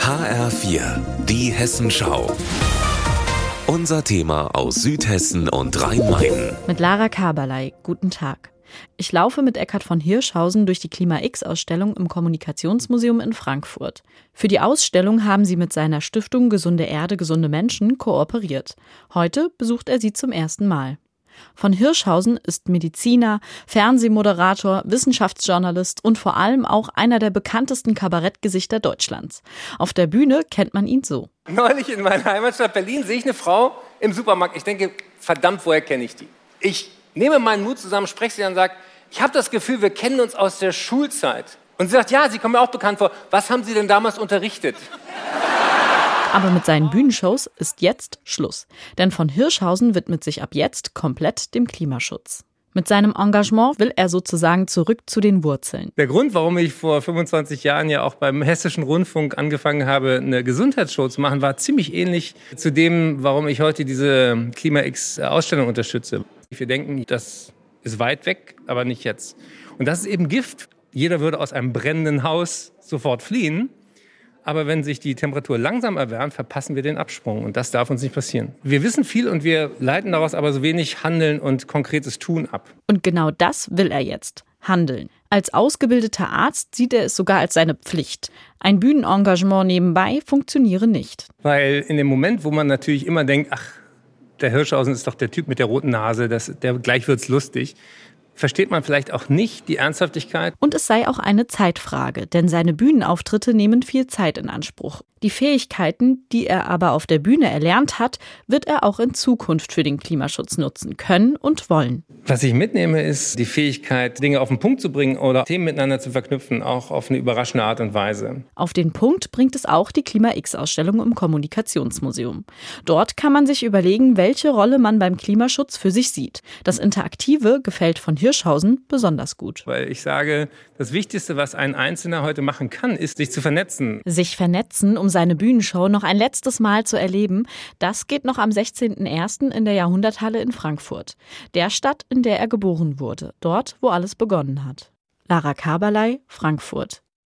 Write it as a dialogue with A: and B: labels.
A: HR4, die Hessenschau. Unser Thema aus Südhessen und Rhein-Main.
B: Mit Lara Kaberlei. Guten Tag. Ich laufe mit Eckhard von Hirschhausen durch die Klima X-Ausstellung im Kommunikationsmuseum in Frankfurt. Für die Ausstellung haben sie mit seiner Stiftung Gesunde Erde, gesunde Menschen kooperiert. Heute besucht er sie zum ersten Mal. Von Hirschhausen ist Mediziner, Fernsehmoderator, Wissenschaftsjournalist und vor allem auch einer der bekanntesten Kabarettgesichter Deutschlands. Auf der Bühne kennt man ihn so.
C: Neulich in meiner Heimatstadt Berlin sehe ich eine Frau im Supermarkt. Ich denke, verdammt, woher kenne ich die? Ich nehme meinen Mut zusammen, spreche sie an und sage, ich habe das Gefühl, wir kennen uns aus der Schulzeit. Und sie sagt, ja, Sie kommen mir auch bekannt vor. Was haben Sie denn damals unterrichtet?
B: Aber mit seinen Bühnenshows ist jetzt Schluss. Denn von Hirschhausen widmet sich ab jetzt komplett dem Klimaschutz. Mit seinem Engagement will er sozusagen zurück zu den Wurzeln.
C: Der Grund, warum ich vor 25 Jahren ja auch beim Hessischen Rundfunk angefangen habe, eine Gesundheitsshow zu machen, war ziemlich ähnlich zu dem, warum ich heute diese Klima-X-Ausstellung unterstütze. Wir denken, das ist weit weg, aber nicht jetzt. Und das ist eben Gift. Jeder würde aus einem brennenden Haus sofort fliehen. Aber wenn sich die Temperatur langsam erwärmt, verpassen wir den Absprung. Und das darf uns nicht passieren. Wir wissen viel und wir leiten daraus aber so wenig Handeln und konkretes Tun ab.
B: Und genau das will er jetzt. Handeln. Als ausgebildeter Arzt sieht er es sogar als seine Pflicht. Ein Bühnenengagement nebenbei funktioniere nicht.
C: Weil in dem Moment, wo man natürlich immer denkt, ach, der Hirschhausen ist doch der Typ mit der roten Nase, das, der gleich wird's lustig, versteht man vielleicht auch nicht die Ernsthaftigkeit.
B: Und es sei auch eine Zeitfrage, denn seine Bühnenauftritte nehmen viel Zeit in Anspruch. Die Fähigkeiten, die er aber auf der Bühne erlernt hat, wird er auch in Zukunft für den Klimaschutz nutzen können und wollen.
C: Was ich mitnehme, ist die Fähigkeit, Dinge auf den Punkt zu bringen oder Themen miteinander zu verknüpfen, auch auf eine überraschende Art und Weise.
B: Auf den Punkt bringt es auch die Klima-X-Ausstellung im Kommunikationsmuseum. Dort kann man sich überlegen, welche Rolle man beim Klimaschutz für sich sieht. Das Interaktive gefällt von Hirschhausen besonders gut.
C: Weil ich sage, das Wichtigste, was ein Einzelner heute machen kann, ist, sich zu vernetzen.
B: Sich vernetzen, um seine Bühnenshow noch ein letztes Mal zu erleben, das geht noch am 16.01. in der Jahrhunderthalle in Frankfurt. Der Stadt, in der er geboren wurde. Dort, wo alles begonnen hat. Lara Kaberlei, Frankfurt.